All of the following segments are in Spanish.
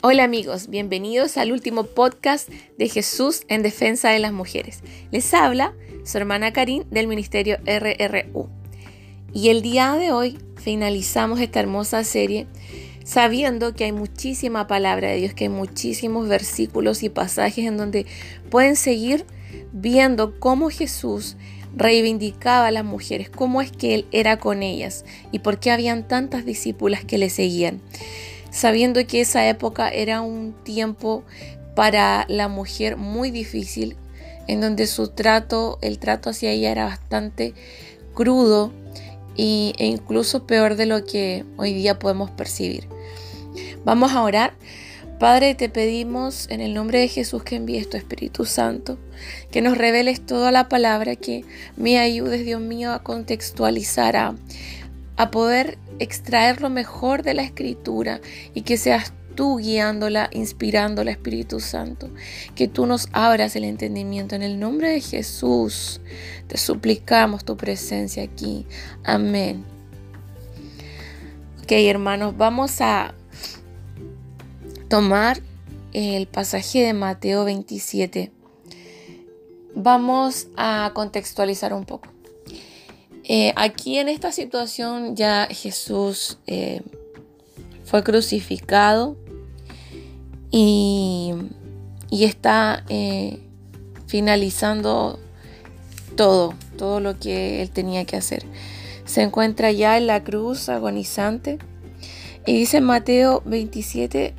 Hola amigos, bienvenidos al último podcast de Jesús en defensa de las mujeres. Les habla su hermana Karin del Ministerio RRU. Y el día de hoy finalizamos esta hermosa serie sabiendo que hay muchísima palabra de Dios, que hay muchísimos versículos y pasajes en donde pueden seguir viendo cómo Jesús reivindicaba a las mujeres, cómo es que Él era con ellas y por qué habían tantas discípulas que le seguían sabiendo que esa época era un tiempo para la mujer muy difícil, en donde su trato, el trato hacia ella era bastante crudo e incluso peor de lo que hoy día podemos percibir. Vamos a orar. Padre, te pedimos en el nombre de Jesús que envíes tu Espíritu Santo, que nos reveles toda la palabra, que me ayudes, Dios mío, a contextualizar, a, a poder extraer lo mejor de la escritura y que seas tú guiándola, inspirándola, Espíritu Santo. Que tú nos abras el entendimiento. En el nombre de Jesús te suplicamos tu presencia aquí. Amén. Ok, hermanos, vamos a tomar el pasaje de Mateo 27. Vamos a contextualizar un poco. Eh, aquí en esta situación ya Jesús eh, fue crucificado y, está eh, finalizando todo, todo lo que él tenía que hacer. Se encuentra ya en la cruz agonizante y dice Mateo 27,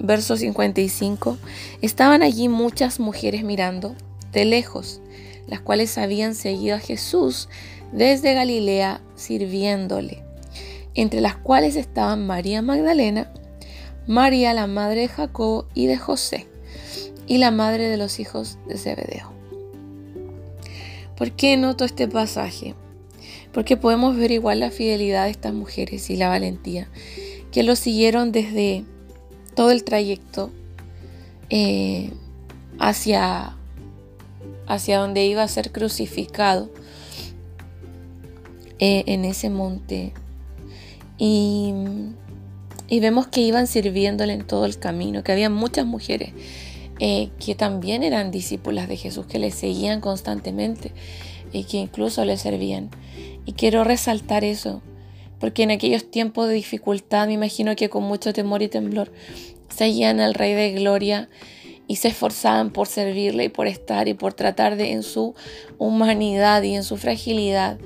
verso 55, estaban allí muchas mujeres mirando de lejos, las cuales habían seguido a Jesús desde Galilea sirviéndole, entre las cuales estaban María Magdalena, María la madre de Jacobo y de José, y la madre de los hijos de Zebedeo. ¿Por qué noto este pasaje? Porque podemos ver igual la fidelidad de estas mujeres y la valentía, que lo siguieron desde todo el trayecto eh, hacia, hacia donde iba a ser crucificado eh, en ese monte. Y, vemos que iban sirviéndole en todo el camino, que había muchas mujeres eh, que también eran discípulas de Jesús, que le seguían constantemente y que incluso le servían. Y quiero resaltar eso, porque en aquellos tiempos de dificultad me imagino que con mucho temor y temblor seguían al Rey de Gloria y se esforzaban por servirle y por estar y por tratar de en su humanidad y en su fragilidad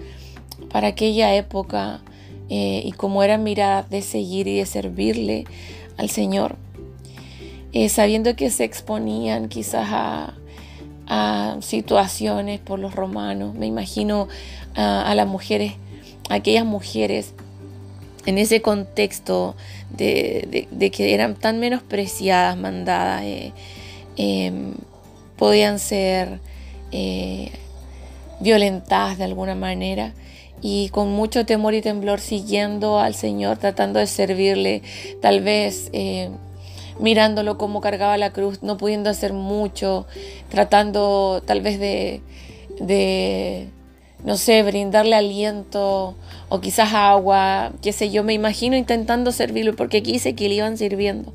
para aquella época eh, y como era miradas de seguir y de servirle al Señor, eh, sabiendo que se exponían quizás a, situaciones por los romanos. Me imagino a, las mujeres, aquellas mujeres en ese contexto de, que eran tan menospreciadas, mandadas, eh, podían ser violentadas de alguna manera y con mucho temor y temblor siguiendo al Señor, tratando de servirle, tal vez eh, mirándolo como cargaba la cruz, no pudiendo hacer mucho, tratando tal vez de, de no sé, brindarle aliento o quizás agua, qué sé yo, me imagino intentando servirlo porque quise que le iban sirviendo.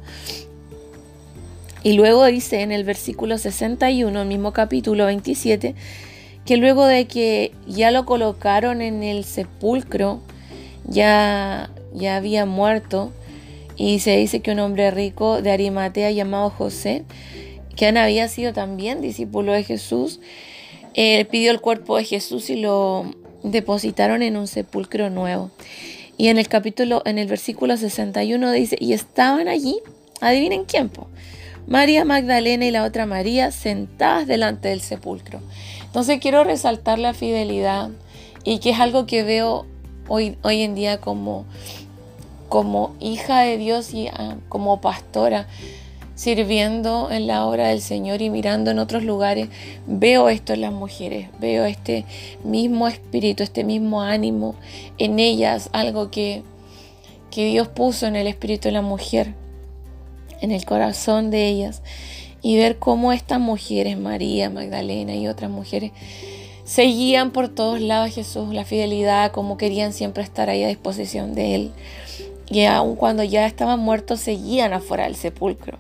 Y luego dice en el versículo 61, el mismo capítulo 27, que luego de que ya lo colocaron en el sepulcro, ya, ya había muerto, y se dice que un hombre rico de Arimatea llamado José, que había sido también discípulo de Jesús, él pidió el cuerpo de Jesús y lo depositaron en un sepulcro nuevo. Y en el capítulo, en el versículo 61 dice, y estaban allí, adivinen quién, María Magdalena y la otra María sentadas delante del sepulcro. Entonces quiero resaltar la fidelidad y que es algo que veo hoy, hoy en día como, como hija de Dios y ah, como pastora sirviendo en la obra del Señor y mirando en otros lugares, veo esto en las mujeres, veo este mismo espíritu, este mismo ánimo en ellas, algo que, que Dios puso en el espíritu de la mujer, en el corazón de ellas y ver cómo estas mujeres, María, Magdalena y otras mujeres, seguían por todos lados a Jesús, la fidelidad, cómo querían siempre estar ahí a disposición de Él. y aun cuando ya estaban muertos seguían afuera del sepulcro.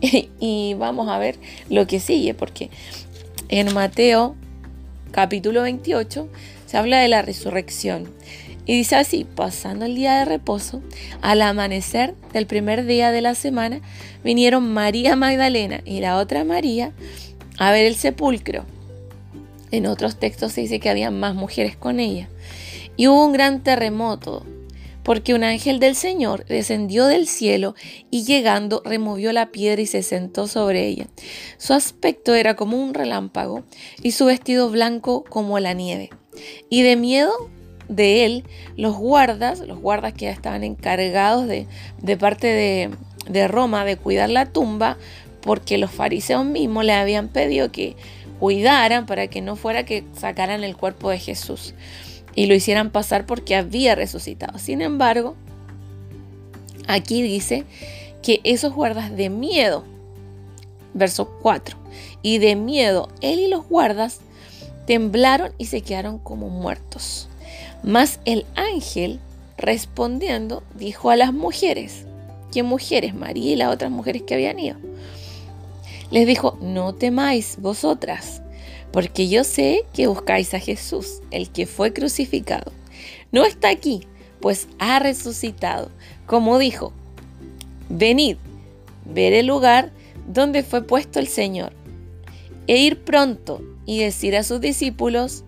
Y, vamos a ver lo que sigue, porque en Mateo capítulo 28 se habla de la resurrección. Y dice así, pasando el día de reposo, al amanecer del primer día de la semana, vinieron María Magdalena y la otra María a ver el sepulcro. En otros textos se dice que había más mujeres con ella. Y hubo un gran terremoto, porque un ángel del Señor descendió del cielo y llegando removió la piedra y se sentó sobre ella. Su aspecto era como un relámpago y su vestido blanco como la nieve. Y de miedo de él, los guardas, los guardas que estaban encargados de, parte de, de Roma de cuidar la tumba, porque los fariseos mismos le habían pedido que cuidaran para que no fuera que sacaran el cuerpo de Jesús y lo hicieran pasar porque había resucitado. Sin embargo, aquí dice que esos guardas de miedo, verso 4, y de miedo él y los guardas temblaron y se quedaron como muertos. Mas el ángel respondiendo dijo a las mujeres, ¿qué mujeres? María y las otras mujeres que habían ido. Les dijo, no temáis vosotras, porque yo sé que buscáis a Jesús, el que fue crucificado. No está aquí, pues ha resucitado, como dijo, venid, ver el lugar donde fue puesto el Señor, e ir pronto y decir a sus discípulos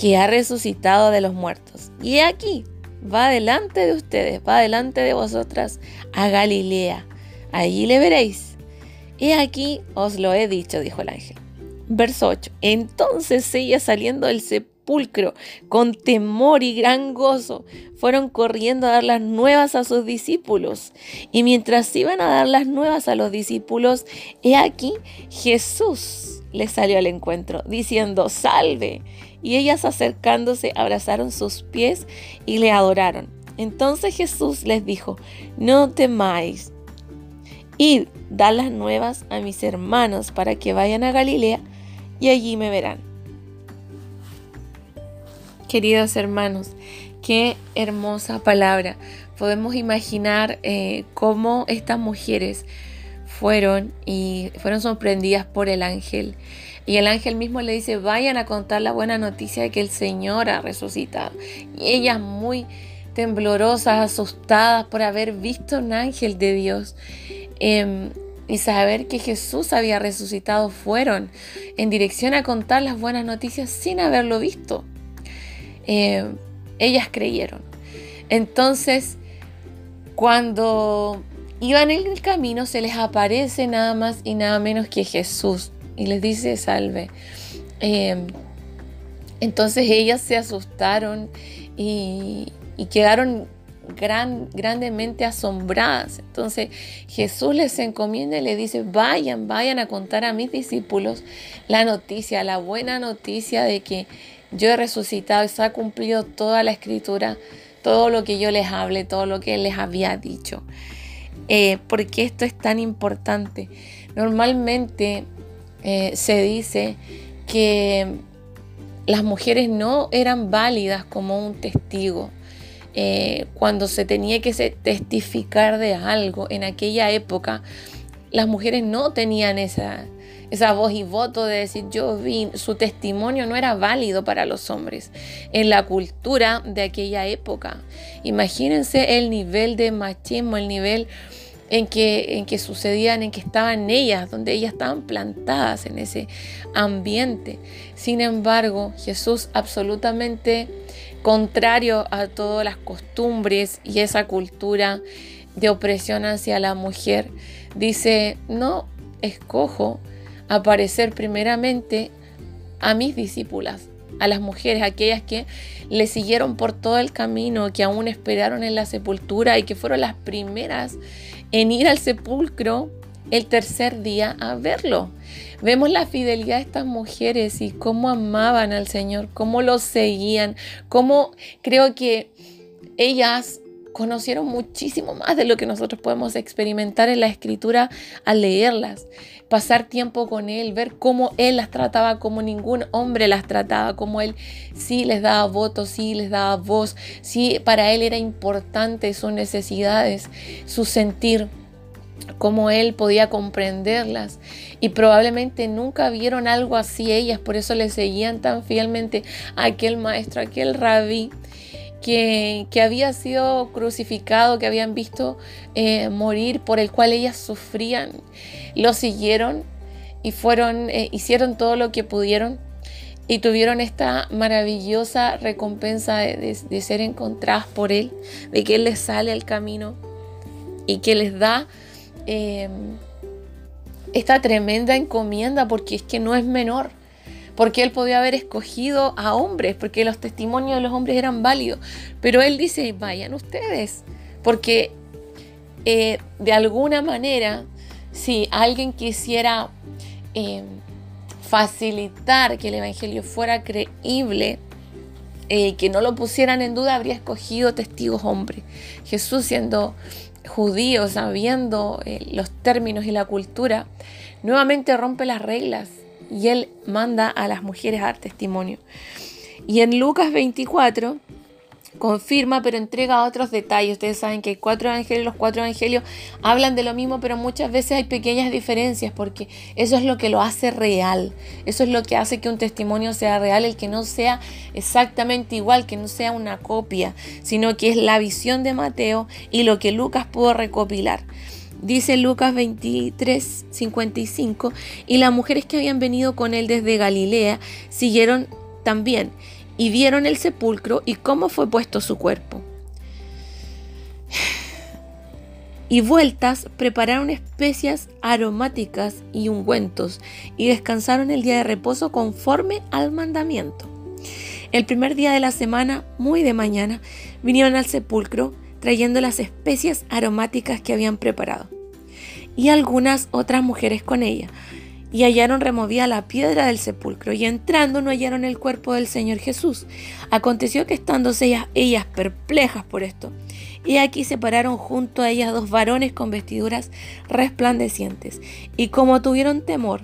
que ha resucitado de los muertos. Y aquí, va delante de ustedes, va delante de vosotras a Galilea, allí le veréis. Y aquí os lo he dicho, dijo el ángel. Verso 8. Entonces ella saliendo del sepulcro con temor y gran gozo, fueron corriendo a dar las nuevas a sus discípulos. Y mientras iban a dar las nuevas a los discípulos, he aquí Jesús les salió al encuentro, diciendo, salve. Y ellas acercándose abrazaron sus pies y le adoraron. Entonces Jesús les dijo, no temáis. Id, da las nuevas a mis hermanos para que vayan a Galilea y allí me verán. Queridos hermanos, qué hermosa palabra. Podemos imaginar eh, cómo estas mujeres fueron y fueron sorprendidas por el ángel. Y el ángel mismo le dice, vayan a contar la buena noticia de que el Señor ha resucitado. Y ellas muy temblorosas, asustadas por haber visto un ángel de Dios. Em, y saber que Jesús había resucitado fueron en dirección a contar las buenas noticias sin haberlo visto. Eh, ellas creyeron. Entonces, cuando iban en el camino, se les aparece nada más y nada menos que Jesús y les dice salve. Eh, entonces ellas se asustaron y, quedaron gran, grandemente asombradas. Entonces Jesús les encomienda y le dice, vayan, vayan a contar a mis discípulos la noticia, la buena noticia de que yo he resucitado y se ha cumplido toda la escritura, todo lo que yo les hable, todo lo que les había dicho. Eh, porque esto es tan importante? Normalmente eh, se dice que las mujeres no eran válidas como un testigo eh, cuando se tenía que testificar de algo en aquella época, las mujeres no tenían esa, esa voz y voto de decir yo vi, su testimonio no era válido para los hombres en la cultura de aquella época. Imagínense el nivel de machismo, el nivel en que, en que sucedían, en que estaban ellas, donde ellas estaban plantadas en ese ambiente. Sin embargo, Jesús absolutamente contrario a todas las costumbres y esa cultura de opresión hacia la mujer, dice, no escojo aparecer primeramente a mis discípulas, a las mujeres, aquellas que le siguieron por todo el camino, que aún esperaron en la sepultura y que fueron las primeras en ir al sepulcro el tercer día a verlo. Vemos la fidelidad de estas mujeres y cómo amaban al Señor, cómo lo seguían, cómo creo que ellas conocieron muchísimo más de lo que nosotros podemos experimentar en la escritura al leerlas, pasar tiempo con Él, ver cómo Él las trataba como ningún hombre las trataba, como Él sí les daba votos, sí les daba voz, sí para Él era importante sus necesidades, su sentir cómo él podía comprenderlas. Y probablemente nunca vieron algo así ellas, por eso le seguían tan fielmente a aquel maestro, a aquel rabí que, había sido crucificado, que habían visto eh, morir, por el cual ellas sufrían, lo siguieron y fueron, eh, hicieron todo lo que pudieron y tuvieron esta maravillosa recompensa de, ser encontradas por Él, de que Él les sale al camino y que les da em, esta tremenda encomienda, porque es que no es menor porque él podía haber escogido a hombres, porque los testimonios de los hombres eran válidos, pero él dice, vayan ustedes, porque eh, de alguna manera, si alguien quisiera em, facilitar que el Evangelio fuera creíble, eh, que no lo pusieran en duda, habría escogido testigos hombres. Jesús siendo judío, sabiendo eh, los términos y la cultura, nuevamente rompe las reglas y él manda a las mujeres a dar testimonio. Y en Lucas 24 confirma, pero entrega otros detalles. Ustedes saben que cuatro los cuatro evangelios hablan de lo mismo, pero muchas veces hay pequeñas diferencias porque eso es lo que lo hace real. Eso es lo que hace que un testimonio sea real, el que no sea exactamente igual, que no sea una copia, sino que es la visión de Mateo y lo que Lucas pudo recopilar. Dice Lucas 23, 55, y las mujeres que habían venido con él desde Galilea siguieron también y vieron el sepulcro y cómo fue puesto su cuerpo. Y vueltas prepararon especias aromáticas y ungüentos y descansaron el día de reposo conforme al mandamiento. El primer día de la semana, muy de mañana, vinieron al sepulcro trayendo las especias aromáticas que habían preparado, y algunas otras mujeres con ella. Y hallaron removida la piedra del sepulcro, y entrando no hallaron el cuerpo del Señor Jesús. Aconteció que estándose ellas, ellas perplejas por esto, y aquí se pararon junto a ellas dos varones con vestiduras resplandecientes, y como tuvieron temor,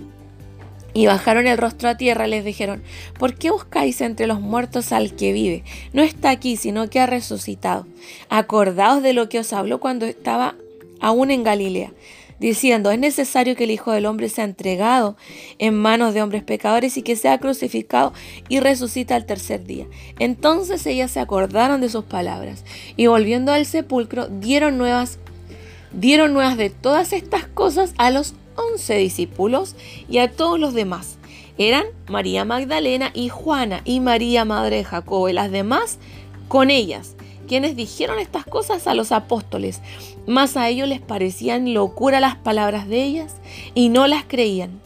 y bajaron el rostro a tierra, les dijeron, ¿por qué buscáis entre los muertos al que vive? No está aquí, sino que ha resucitado. Acordaos de lo que os habló cuando estaba aún en Galilea, diciendo, es necesario que el Hijo del Hombre sea entregado en manos de hombres pecadores y que sea crucificado y resucita al tercer día. Entonces ellas se acordaron de sus palabras y volviendo al sepulcro dieron nuevas dieron nuevas de todas estas cosas a los once discípulos y a todos los demás. Eran María Magdalena y Juana y María Madre de Jacobo y las demás con ellas, quienes dijeron estas cosas a los apóstoles, mas a ellos les parecían locura las palabras de ellas y no las creían.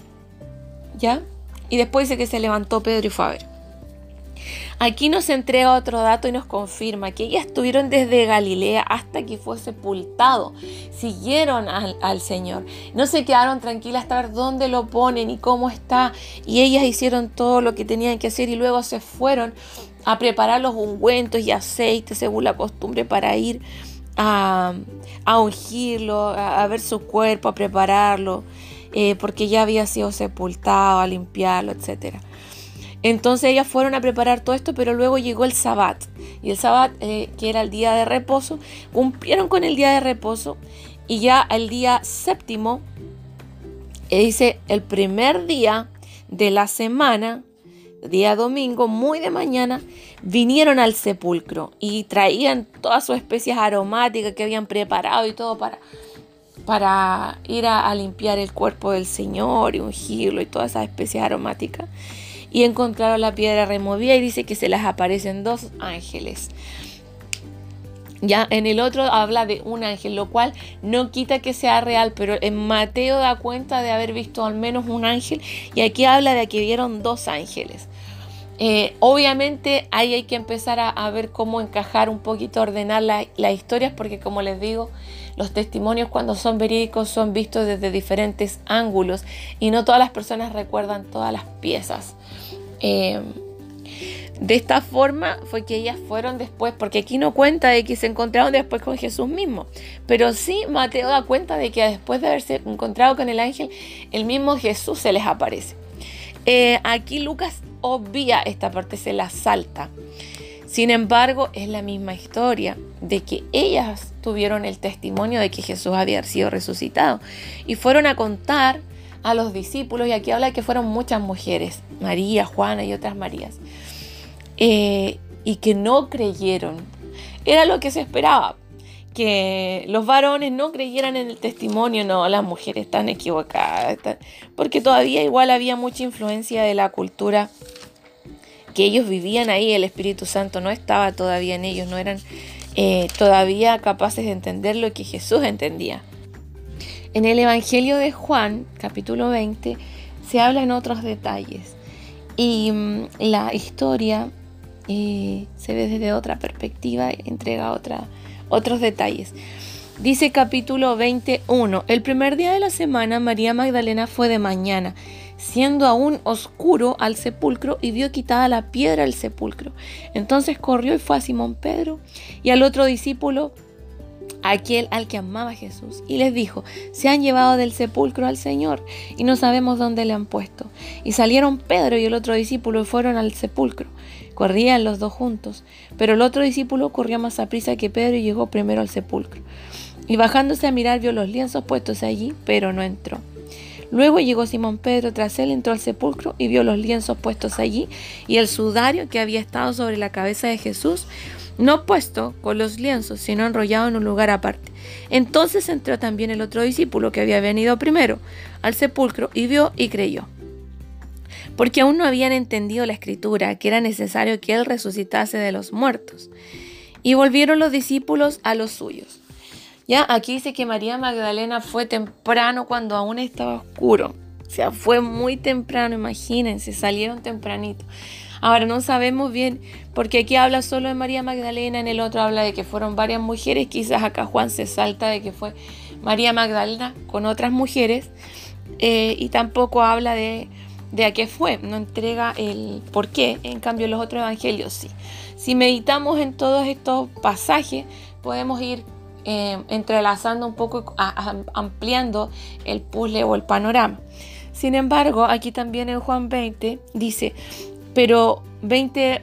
¿Ya? Y después dice que se levantó Pedro y fue a ver. Aquí nos entrega otro dato y nos confirma que ellas estuvieron desde Galilea hasta que fue sepultado. Siguieron al, Señor. No se quedaron tranquilas hasta ver dónde lo ponen y cómo está. Y ellas hicieron todo lo que tenían que hacer y luego se fueron a preparar los ungüentos y aceites según la costumbre para ir a, ungirlo, a, ver su cuerpo, a prepararlo, eh, porque ya había sido sepultado, a limpiarlo, etcétera. Entonces ellas fueron a preparar todo esto, pero luego llegó el sabbat. Y el sabbat, eh, que era el día de reposo, cumplieron con el día de reposo. Y ya el día séptimo, eh, dice, el primer día de la semana, día domingo, muy de mañana, vinieron al sepulcro y traían todas sus especias aromáticas que habían preparado y todo para, para ir a, a limpiar el cuerpo del Señor y ungirlo y todas esas especias aromáticas y encontraron la piedra removida y dice que se las aparecen dos ángeles. Ya en el otro habla de un ángel, lo cual no quita que sea real, pero en Mateo da cuenta de haber visto al menos un ángel y aquí habla de que vieron dos ángeles. Eh, obviamente ahí hay que empezar a, ver cómo encajar un poquito, ordenar las historias, porque como les digo, los testimonios cuando son verídicos son vistos desde diferentes ángulos y no todas las personas recuerdan todas las piezas. Eh, De esta forma fue que ellas fueron después, porque aquí no cuenta de que se encontraron después con Jesús mismo, pero sí Mateo da cuenta de que después de haberse encontrado con el ángel, el mismo Jesús se les aparece. Eh, aquí Lucas obvia esta parte, se la salta. Sin embargo, es la misma historia de que ellas tuvieron el testimonio de que Jesús había sido resucitado y fueron a contar a los discípulos, y aquí habla que fueron muchas mujeres, María, Juana y otras Marías eh, y que no creyeron. Era lo que se esperaba, que los varones no creyeran en el testimonio, no, las mujeres están equivocadas, porque todavía igual había mucha influencia de la cultura que ellos vivían ahí, el Espíritu Santo no estaba todavía en ellos, no eran eh, todavía capaces de entender lo que Jesús entendía. En el Evangelio de Juan, capítulo 20, se habla en otros detalles y mm, la historia se ve desde otra perspectiva, entrega otra, otros detalles. Dice capítulo 21, el primer día de la semana María Magdalena fue de mañana, siendo aún oscuro al sepulcro y vio quitada la piedra del sepulcro. Entonces corrió y fue a Simón Pedro y al otro discípulo aquel al que amaba Jesús, y les dijo, se han llevado del sepulcro al Señor, y no sabemos dónde le han puesto. Y salieron Pedro y el otro discípulo y fueron al sepulcro. Corrían los dos juntos, pero el otro discípulo corrió más a prisa que Pedro y llegó primero al sepulcro. Y bajándose a mirar vio los lienzos puestos allí, pero no entró. Luego llegó Simón Pedro tras él, entró al sepulcro y vio los lienzos puestos allí y el sudario que había estado sobre la cabeza de Jesús, no puesto con los lienzos, sino enrollado en un lugar aparte. Entonces entró también el otro discípulo que había venido primero al sepulcro y vio y creyó. Porque aún no habían entendido la escritura, que era necesario que él resucitase de los muertos. Y volvieron los discípulos a los suyos. Ya aquí dice que María Magdalena fue temprano cuando aún estaba oscuro. O sea, fue muy temprano, imagínense, salieron tempranito. Ahora no sabemos bien, porque aquí habla solo de María Magdalena, en el otro habla de que fueron varias mujeres, quizás acá Juan se salta de que fue María Magdalena con otras mujeres, eh, y tampoco habla de, de a qué fue, no entrega el por qué, en cambio los otros evangelios sí. Si meditamos en todos estos pasajes, podemos ir eh, entrelazando un poco, ampliando el puzzle o el panorama. Sin embargo, aquí también en Juan 20 dice, pero 20,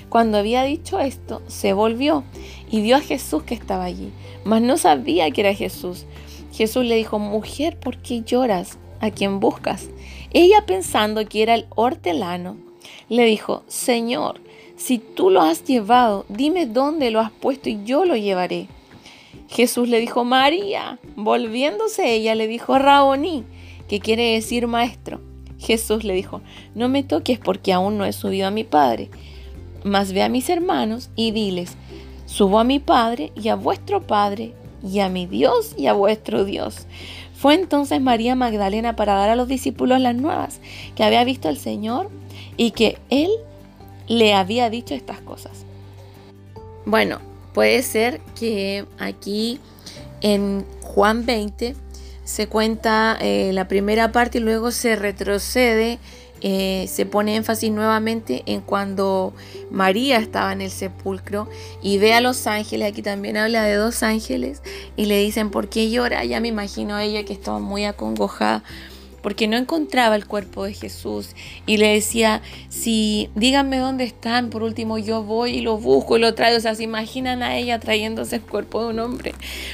Cuando había dicho esto, se volvió y vio a Jesús que estaba allí, mas no sabía que era Jesús. Jesús le dijo, mujer, ¿por qué lloras? ¿A quién buscas? Ella pensando que era el hortelano, le dijo, Señor, si tú lo has llevado, dime dónde lo has puesto y yo lo llevaré. Jesús le dijo, María. Volviéndose ella le dijo, Raboní, que quiere decir maestro. Jesús le dijo, no me toques porque aún no he subido a mi Padre. Mas ve a mis hermanos y diles, subo a mi Padre y a vuestro Padre y a mi Dios y a vuestro Dios. Fue entonces María Magdalena para dar a los discípulos las nuevas, que había visto al Señor y que Él le había dicho estas cosas. Bueno, puede ser que aquí en Juan 20 se cuenta eh, la primera parte y luego se retrocede eh, se pone énfasis nuevamente en cuando María estaba en el sepulcro y ve a los ángeles, aquí también habla de dos ángeles y le dicen, ¿por qué llora? Ya me imagino a ella que estaba muy acongojada porque no encontraba el cuerpo de Jesús. Y le decía, si díganme dónde están, por último yo voy y lo busco y lo traigo, o sea, se imaginan a ella trayéndose el cuerpo de un hombre,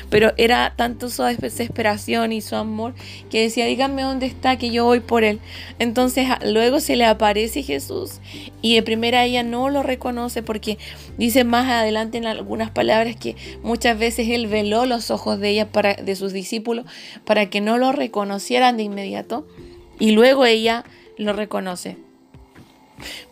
pero era tanto su desesperación y su amor que decía, díganme dónde está, que yo voy por él. Entonces luego se le aparece Jesús y de primera ella no lo reconoce porque dice más adelante en algunas palabras que muchas veces él veló los ojos de ella para de sus discípulos para que no lo reconocieran de inmediato y luego ella lo reconoce.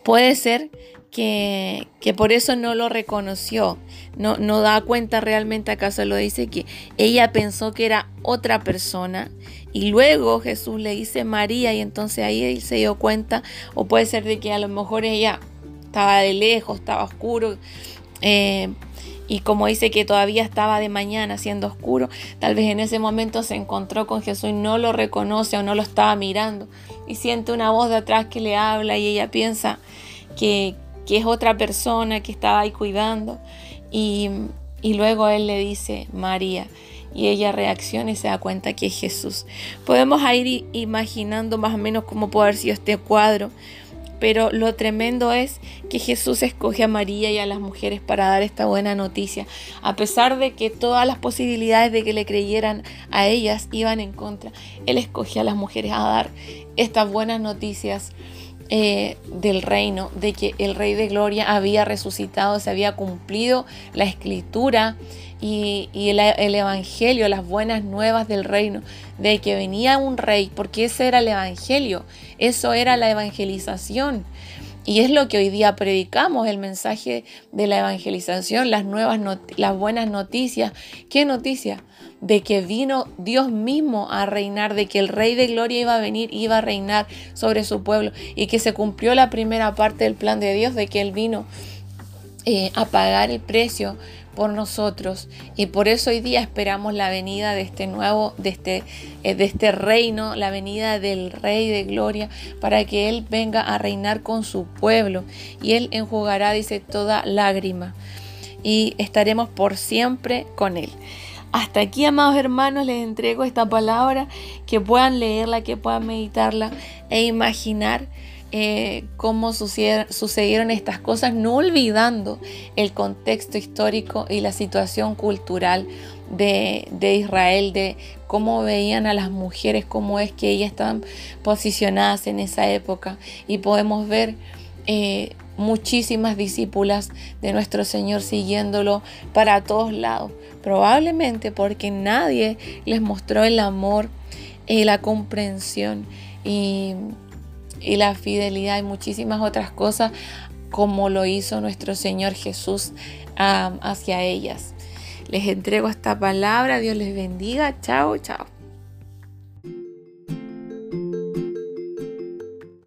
Puede ser que, que, por eso no lo reconoció, no, no da cuenta realmente, acaso lo dice, que ella pensó que era otra persona y luego Jesús le dice María y entonces ahí él se dio cuenta, o puede ser de que a lo mejor ella estaba de lejos, estaba oscuro, eh, y como dice que todavía estaba de mañana siendo oscuro, tal vez en ese momento se encontró con Jesús y no lo reconoce o no lo estaba mirando. Y siente una voz de atrás que le habla y ella piensa que, que es otra persona que estaba ahí cuidando. Y, y luego él le dice María y ella reacciona y se da cuenta que es Jesús. Podemos ir imaginando más o menos cómo puede haber sido este cuadro pero lo tremendo es que Jesús escoge a María y a las mujeres para dar esta buena noticia, a pesar de que todas las posibilidades de que le creyeran a ellas iban en contra. Él escoge a las mujeres a dar estas buenas noticias eh, del reino, de que el Rey de Gloria había resucitado, se había cumplido la escritura y, el, Evangelio, las buenas nuevas del reino, de que venía un rey, porque ese era el Evangelio, eso era la evangelización. Y es lo que hoy día predicamos, el mensaje de la evangelización, las nuevas las buenas noticias. ¿Qué noticia? De que vino Dios mismo a reinar, de que el Rey de Gloria iba a venir, iba a reinar sobre su pueblo y que se cumplió la primera parte del plan de Dios, de que Él vino eh, a pagar el precio por nosotros. Y por eso hoy día esperamos la venida de este nuevo, de este, eh, de este reino, la venida del Rey de Gloria, para que Él venga a reinar con su pueblo. Y Él enjugará, dice, toda lágrima. Y estaremos por siempre con Él. Hasta aquí, amados hermanos, les entrego esta palabra, que puedan leerla, que puedan meditarla e imaginar eh, cómo sucedieron, estas cosas, no olvidando el contexto histórico y la situación cultural de, Israel, de cómo veían a las mujeres, cómo es que ellas estaban posicionadas en esa época. Y podemos ver eh, muchísimas discípulas de nuestro Señor siguiéndolo para todos lados, probablemente porque nadie les mostró el amor y la comprensión. Y y la fidelidad y muchísimas otras cosas como lo hizo nuestro Señor Jesús hacia ellas. Les entrego esta palabra, Dios les bendiga, chao, chao.